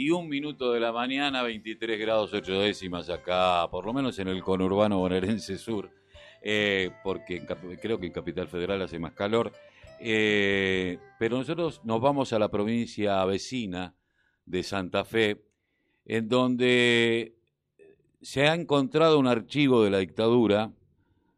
21 minutos de la mañana, 23 grados 8 décimas acá, por lo menos en el conurbano bonaerense sur, eh, porque creo que en Capital Federal hace más calor. Eh, pero nosotros nos vamos a la provincia vecina de Santa Fe, en donde se ha encontrado un archivo de la dictadura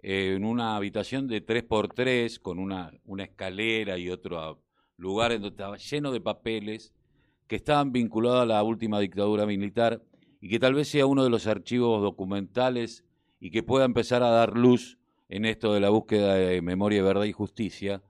eh, en una habitación de 3x3 con una, una escalera y otro lugar en donde estaba lleno de papeles que estaban vinculados a la última dictadura militar y que tal vez sea uno de los archivos documentales y que pueda empezar a dar luz en esto de la búsqueda de memoria, verdad y justicia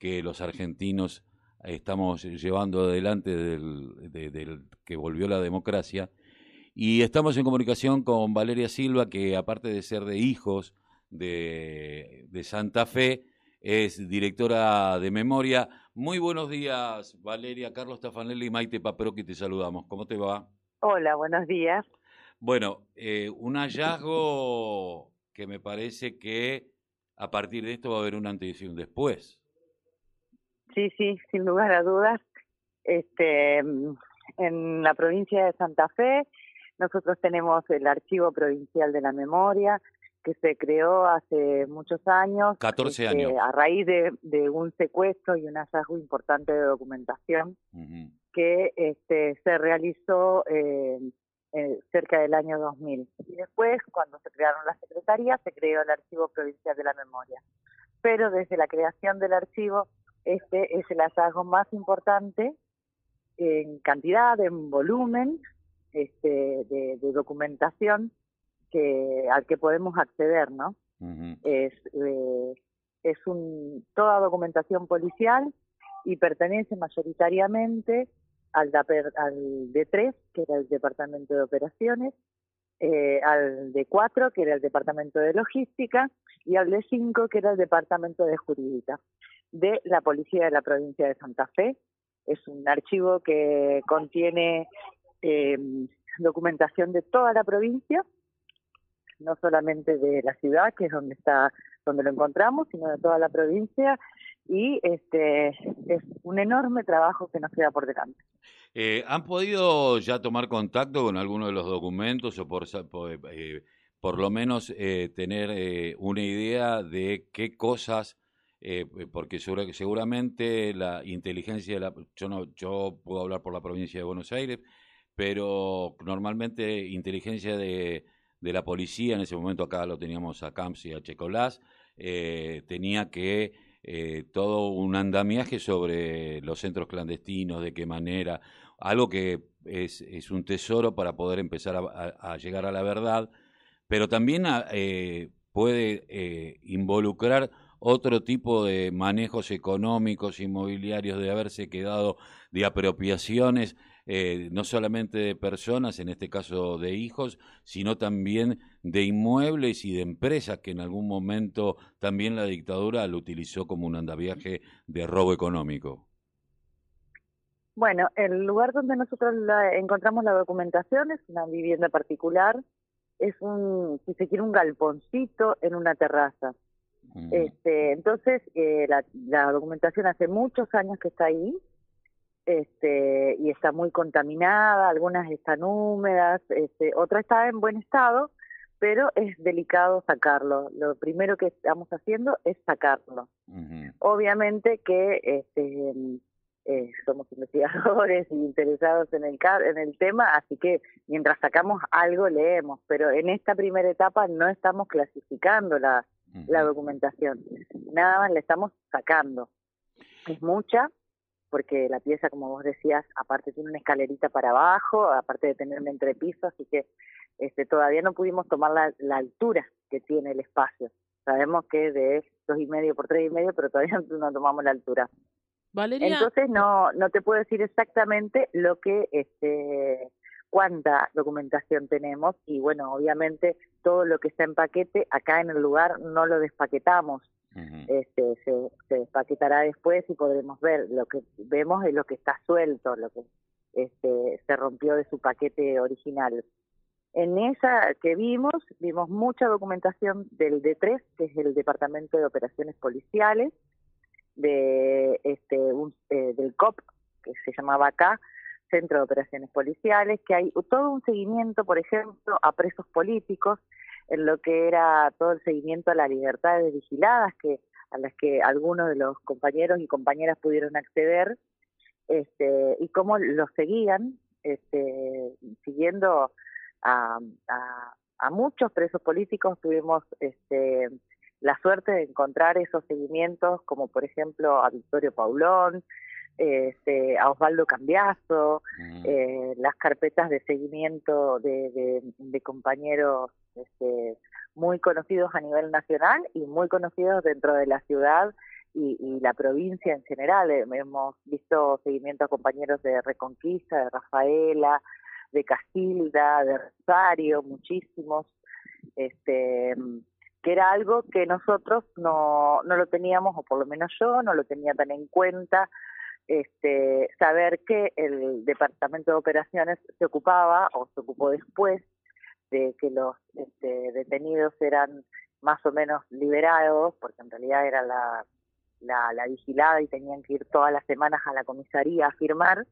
que los argentinos estamos llevando adelante del, que volvió la democracia. Y estamos en comunicación con Valeria Silva, que aparte de ser de hijos de, de Santa Fe, es directora de memoria. Muy buenos días, Valeria, Carlos Tafanelli y Maite Paproqui, te saludamos. ¿Cómo te va? Hola, buenos días. Bueno, eh, un hallazgo que me parece que a partir de esto va a haber un antes y un después. Sí, sí, sin lugar a dudas. Este, en la provincia de Santa Fe, nosotros tenemos el Archivo Provincial de la Memoria, que se creó hace muchos años. 14 este, años. A raíz de, un secuestro y un hallazgo importante de documentación que este, se realizó eh, cerca del año 2000. Y después, cuando se crearon las secretarías, se creó el Archivo Provincial de la Memoria. Pero desde la creación del archivo, este es el hallazgo más importante en cantidad, en volumen este, de documentación que al que podemos acceder, ¿no? Es eh, es un toda documentación policial y pertenece mayoritariamente al, al D3, que era el Departamento de Operaciones, eh, al D4, que era el Departamento de Logística, y al D5, que era el Departamento de Jurídica, de la Policía de la Provincia de Santa Fe. Es un archivo que contiene eh, documentación de toda la provincia no solamente de la ciudad, que es donde está, donde lo encontramos, sino de toda la provincia y este es un enorme trabajo que nos queda por delante. Eh, ¿Han podido ya tomar contacto con alguno de los documentos o por, eh, por, lo menos eh, tener una idea de qué cosas, porque seguramente la inteligencia, de la, yo, no, yo puedo hablar por la provincia de Buenos Aires, pero normalmente inteligencia de de la policía, en ese momento acá lo teníamos a Camps y a Checolás, eh, tenía que eh, todo un andamiaje sobre los centros clandestinos, de qué manera, algo que es, es un tesoro para poder empezar a, llegar a la verdad, pero también eh, puede involucrar otro tipo de manejos económicos, inmobiliarios, de haberse quedado de apropiaciones eh, no solamente de personas, en este caso de hijos, sino también de inmuebles y de empresas que en algún momento también la dictadura lo utilizó como un andaviaje de robo económico. Bueno, el lugar donde nosotros encontramos la documentación es una vivienda particular, es un, si se quiere, un galponcito en una terraza. Mm. Este, entonces, eh, la, la documentación hace muchos años que está ahí, este, y está muy contaminada, algunas están húmedas, este, otra está en buen estado, pero es delicado sacarlo. Lo primero que estamos haciendo es sacarlo. Obviamente que este, eh, somos investigadores y interesados en el, en el tema, así que mientras sacamos algo leemos, pero en esta primera etapa no estamos clasificando la, la documentación, nada más le estamos sacando. Es mucha, porque la pieza, como vos decías, aparte tiene una escalerita para abajo, aparte de tener un entrepiso, así que este, todavía no pudimos tomar la, altura que tiene el espacio. Sabemos que es de dos y medio por tres y medio, pero todavía no tomamos la altura. Valeria. Entonces no, no te puedo decir exactamente lo que, este, cuánta documentación tenemos y bueno, obviamente todo lo que está en paquete acá en el lugar no lo despaquetamos este, se, se despaquetará después y podremos ver. Lo que vemos es lo que está suelto, lo que este, se rompió de su paquete original. En esa que vimos, vimos mucha documentación del D3, que es el Departamento de Operaciones Policiales, de este eh, del COP, que se llamaba acá, Centro de Operaciones Policiales, que hay todo un seguimiento, por ejemplo, a presos políticos, en lo que era todo el seguimiento a las libertades vigiladas, que a las que algunos de los compañeros y compañeras pudieron acceder, este, y cómo los seguían, este, siguiendo a, a, muchos presos políticos, tuvimos este, la suerte de encontrar esos seguimientos, como por ejemplo a Victorio Paulón, este, a Osvaldo Cambiazo, mm. eh, las carpetas de seguimiento de, de, compañeros este, muy conocidos a nivel nacional y muy conocidos dentro de la ciudad y, la provincia en general. Eh, hemos visto seguimiento a compañeros de Reconquista, de Rafaela, de Castilda, de Rosario, muchísimos, este, que era algo que nosotros no, no lo teníamos, o por lo menos yo no lo tenía tan en cuenta, este, saber que el Departamento de Operaciones se ocupaba o se ocupó después de que los este, detenidos eran más o menos liberados, porque en realidad era la, la, vigilada y tenían que ir todas las semanas a la comisaría a firmar,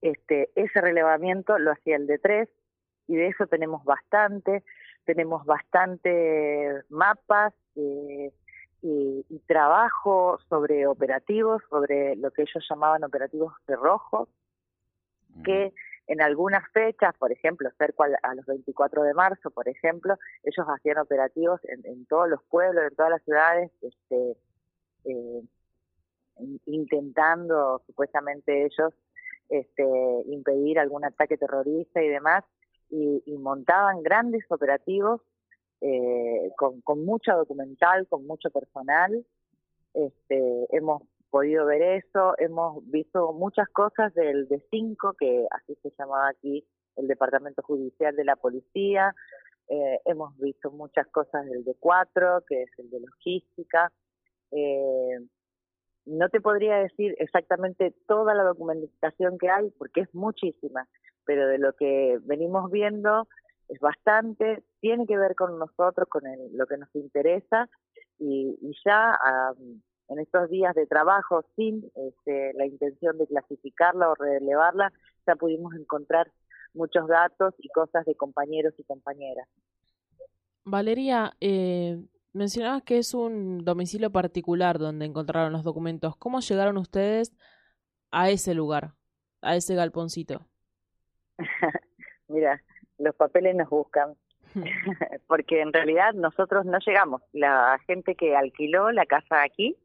este, ese relevamiento lo hacía el D3 y de eso tenemos bastante, tenemos bastante mapas, eh, y, trabajo sobre operativos, sobre lo que ellos llamaban operativos de rojo, que en algunas fechas, por ejemplo, cerca a los 24 de marzo, por ejemplo, ellos hacían operativos en, todos los pueblos, en todas las ciudades, este, eh, intentando supuestamente ellos este, impedir algún ataque terrorista y demás, y montaban grandes operativos eh, con, con mucha documental, con mucho personal. Este, hemos podido ver eso, hemos visto muchas cosas del D5, que así se llamaba aquí el Departamento Judicial de la Policía, eh, hemos visto muchas cosas del D4, que es el de logística. Eh, no te podría decir exactamente toda la documentación que hay, porque es muchísima, pero de lo que venimos viendo es bastante, tiene que ver con nosotros, con lo que nos interesa y, ya en estos días de trabajo sin este, la intención de clasificarla o relevarla, ya pudimos encontrar muchos datos y cosas de compañeros y compañeras. Valeria, eh, mencionabas que es un domicilio particular donde encontraron los documentos. ¿Cómo llegaron ustedes a ese lugar, a ese galponcito? Mira, los papeles nos buscan, porque en realidad nosotros no llegamos. La gente que alquiló la casa aquí,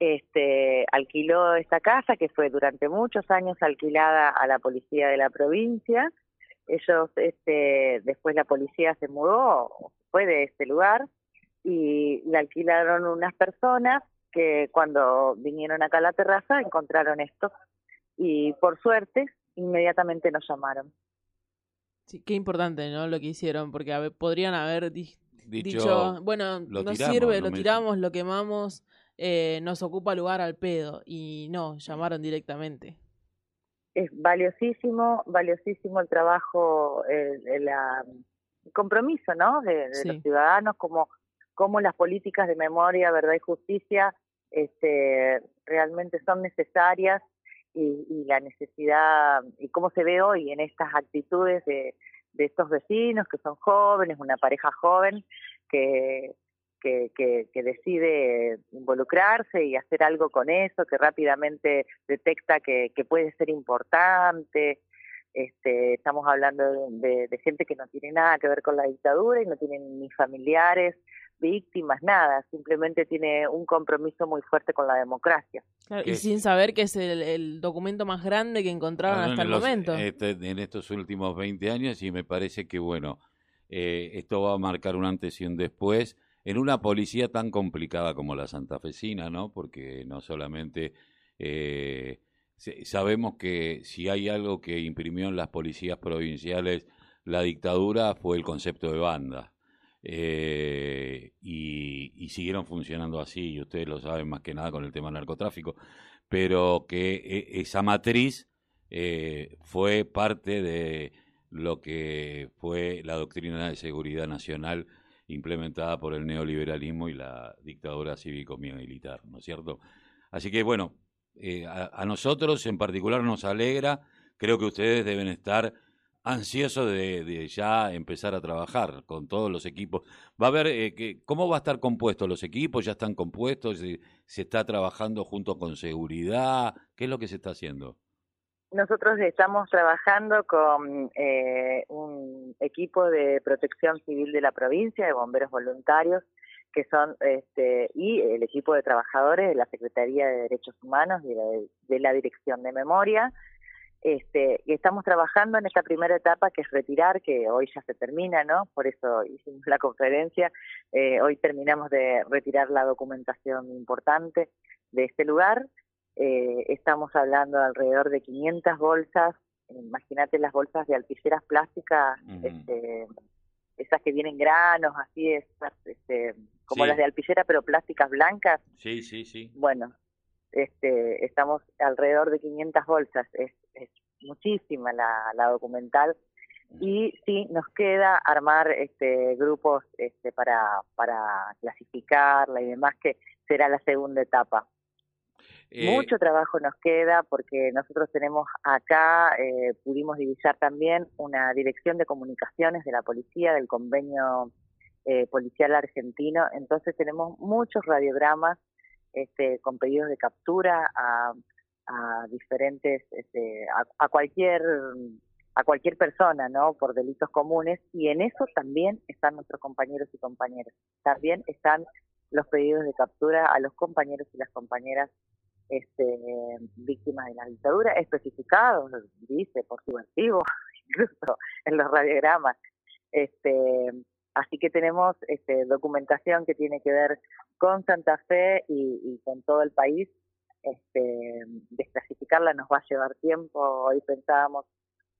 este, alquiló esta casa que fue durante muchos años alquilada a la policía de la provincia. Ellos, este, después la policía se mudó, fue de este lugar y la alquilaron unas personas que cuando vinieron acá a la terraza encontraron esto y por suerte inmediatamente nos llamaron. Sí, qué importante, ¿no? Lo que hicieron, porque podrían haber dicho, bueno, no sirve, lo, tiramos, lo quemamos, eh, nos ocupa lugar al pedo. Y no, llamaron directamente. Es valiosísimo, valiosísimo el trabajo, el, el, compromiso, ¿no? De, los ciudadanos, como, como las políticas de memoria, verdad y justicia este, realmente son necesarias y, la necesidad y cómo se ve hoy en estas actitudes de, estos vecinos que son jóvenes, una pareja joven que, que, que, decide involucrarse y hacer algo con eso, que rápidamente detecta que, que puede ser importante. Este, estamos hablando de, de, gente que no tiene nada que ver con la dictadura y no tienen ni familiares víctimas, nada, simplemente tiene un compromiso muy fuerte con la democracia. y sin saber que es el, documento más grande que encontraron hasta el momento. Este, en estos últimos 20 años y me parece que, bueno, eh, esto va a marcar un antes y un después en una policía tan complicada como la santafesina, ¿no? Porque no solamente... Eh, sabemos que si hay algo que imprimió en las policías provinciales la dictadura fue el concepto de banda eh, y, siguieron funcionando así, y ustedes lo saben más que nada con el tema del narcotráfico, pero que e, esa matriz eh, fue parte de lo que fue la doctrina de seguridad nacional implementada por el neoliberalismo y la dictadura cívico-militar, ¿no es cierto? Así que bueno, eh, a, nosotros en particular nos alegra creo que ustedes deben estar ansiosos de, ya empezar a trabajar con todos los equipos. Va a ver, eh, que, ¿cómo va a estar compuesto los equipos? ¿Ya están compuestos? ¿Se, está trabajando junto con seguridad? ¿Qué es lo que se está haciendo? Nosotros estamos trabajando con eh, un equipo de protección civil de la provincia, de bomberos voluntarios, que son este, y el equipo de trabajadores de la Secretaría de Derechos Humanos y de, la Dirección de Memoria. Este, y estamos trabajando en esta primera etapa que es retirar, que hoy ya se termina, ¿no? Por eso hicimos la conferencia. Eh, hoy terminamos de retirar la documentación importante de este lugar. Eh, estamos hablando de alrededor de 500 bolsas. Imagínate las bolsas de alpiceras plásticas, este, esas que vienen granos, así, esas, este, como las de alpillera, pero plásticas blancas. Sí, sí, sí. Bueno, este, estamos alrededor de 500 bolsas, es, es muchísima la, la documental. Y sí, nos queda armar este, grupos este, para, para clasificarla y demás, que será la segunda etapa. Eh, Mucho trabajo nos queda porque nosotros tenemos acá, eh, pudimos divisar también una dirección de comunicaciones de la policía, del convenio eh, policial argentino, entonces tenemos muchos radiogramas este, con pedidos de captura a, a diferentes, este, a, cualquier a cualquier persona, ¿no? Por delitos comunes y en eso también están nuestros compañeros y compañeras. También están los pedidos de captura a los compañeros y las compañeras este, víctimas de la dictadura, especificados, dice, por su activo, incluso en los radiogramas. Este, así que tenemos este, documentación que tiene que ver con Santa Fe y, con todo el país. Este, desclasificarla nos va a llevar tiempo. Hoy pensábamos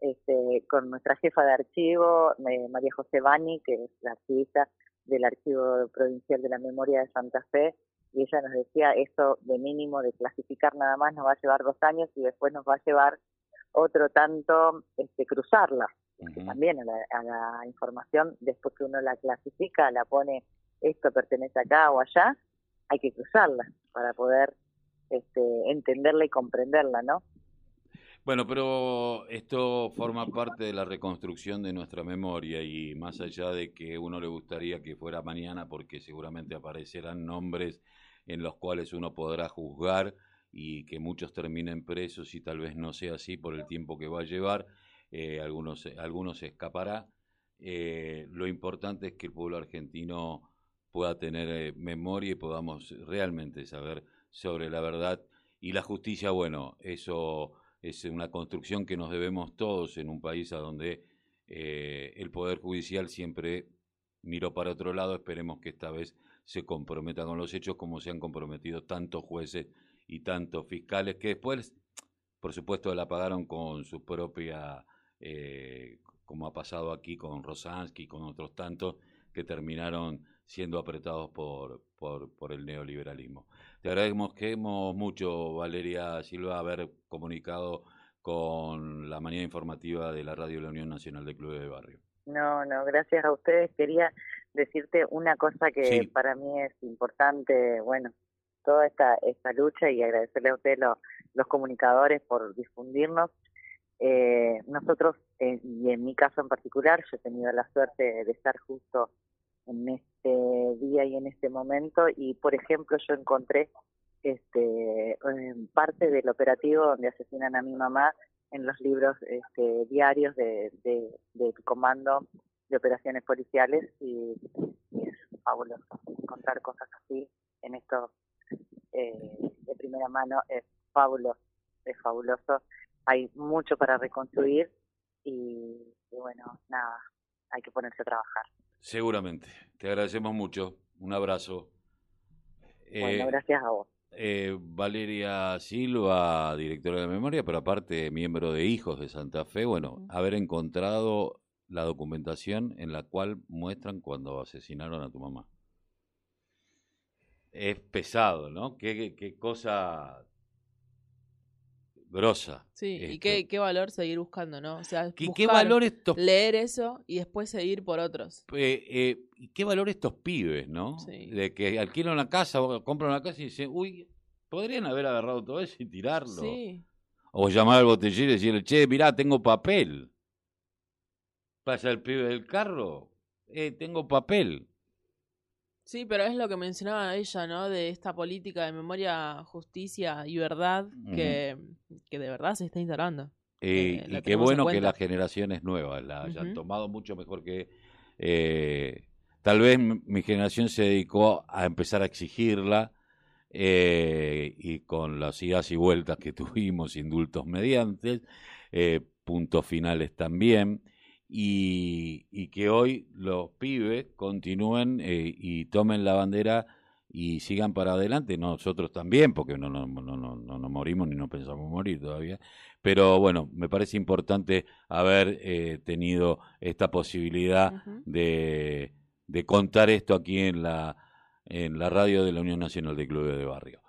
este, con nuestra jefa de archivo, eh, María José Bani, que es la archivista del Archivo Provincial de la Memoria de Santa Fe, y ella nos decía eso de mínimo de clasificar nada más nos va a llevar dos años y después nos va a llevar otro tanto este, cruzarla, también a la, información después que uno la clasifica, la pone esto pertenece acá o allá, hay que cruzarla para poder este, entenderla y comprenderla, ¿no? Bueno, pero esto forma parte de la reconstrucción de nuestra memoria y más allá de que uno le gustaría que fuera mañana porque seguramente aparecerán nombres en los cuales uno podrá juzgar y que muchos terminen presos y tal vez no sea así por el tiempo que va a llevar, eh, algunos, algunos escapará. Eh, lo importante es que el pueblo argentino pueda tener eh, memoria y podamos realmente saber sobre la verdad y la justicia, bueno, eso es una construcción que nos debemos todos en un país a donde el Poder Judicial siempre miró para otro lado, esperemos que esta vez se comprometa con los hechos como se han comprometido tantos jueces y tantos fiscales que después, por supuesto, la pagaron con su propia, eh, como ha pasado aquí con Rosansky y con otros tantos que terminaron siendo apretados por, por, por el neoliberalismo. Te agradecemos mucho, Valeria Silva, haber comunicado con la manera informativa de la Radio de la Unión Nacional de Clubes de Barrio. No, no, gracias a ustedes. Quería decirte una cosa que para mí es importante, bueno, toda esta, esta lucha y agradecerle a ustedes los comunicadores por difundirnos. Eh, nosotros, eh, y en mi caso en particular, yo he tenido la suerte de estar justo en este día y en este momento y, por ejemplo, yo encontré este parte del operativo donde asesinan a mi mamá en los libros este, diarios de, de, comando de operaciones policiales y, es fabuloso encontrar cosas así en esto eh, de primera mano es fabuloso es fabuloso hay mucho para reconstruir y, bueno nada hay que ponerse a trabajar. Seguramente. Te agradecemos mucho. Un abrazo. Bueno eh, gracias a vos. eh, Valeria Silva, directora de memoria, pero aparte miembro de Hijos de Santa Fe, bueno, haber encontrado la documentación en la cual muestran cuando asesinaron a tu mamá. Es pesado, ¿no? Qué, qué, cosa grosa. Sí, y qué, qué, valor seguir buscando, ¿no? O sea, ¿Qué, valor estos... leer eso y después seguir por otros. Eh, eh, qué valor estos pibes, ¿no? De que alquilan una casa o compran una casa y dicen, uy, podrían haber agarrado todo eso y tirarlo. Sí. O llamar al botellero y decirle, che, mirá, tengo papel. Pasa el pibe del carro, eh, tengo papel. Sí, pero es lo que mencionaba ella, ¿no? De esta política de memoria, justicia y verdad que, que de verdad se está instalando. Eh, y qué bueno que las generaciones nuevas la hayan tomado mucho mejor que... Eh, tal vez mi generación se dedicó a empezar a exigirla eh, y con las idas y vueltas que tuvimos, indultos mediante, puntos finales también y, que hoy los pibes continúen eh, y tomen la bandera y sigan para adelante, nosotros también, porque no, no, no, no, no morimos ni no pensamos morir todavía, pero bueno, me parece importante haber eh, tenido esta posibilidad de, de contar esto aquí en la, en la radio de la Unión Nacional de Clubes de Barrio.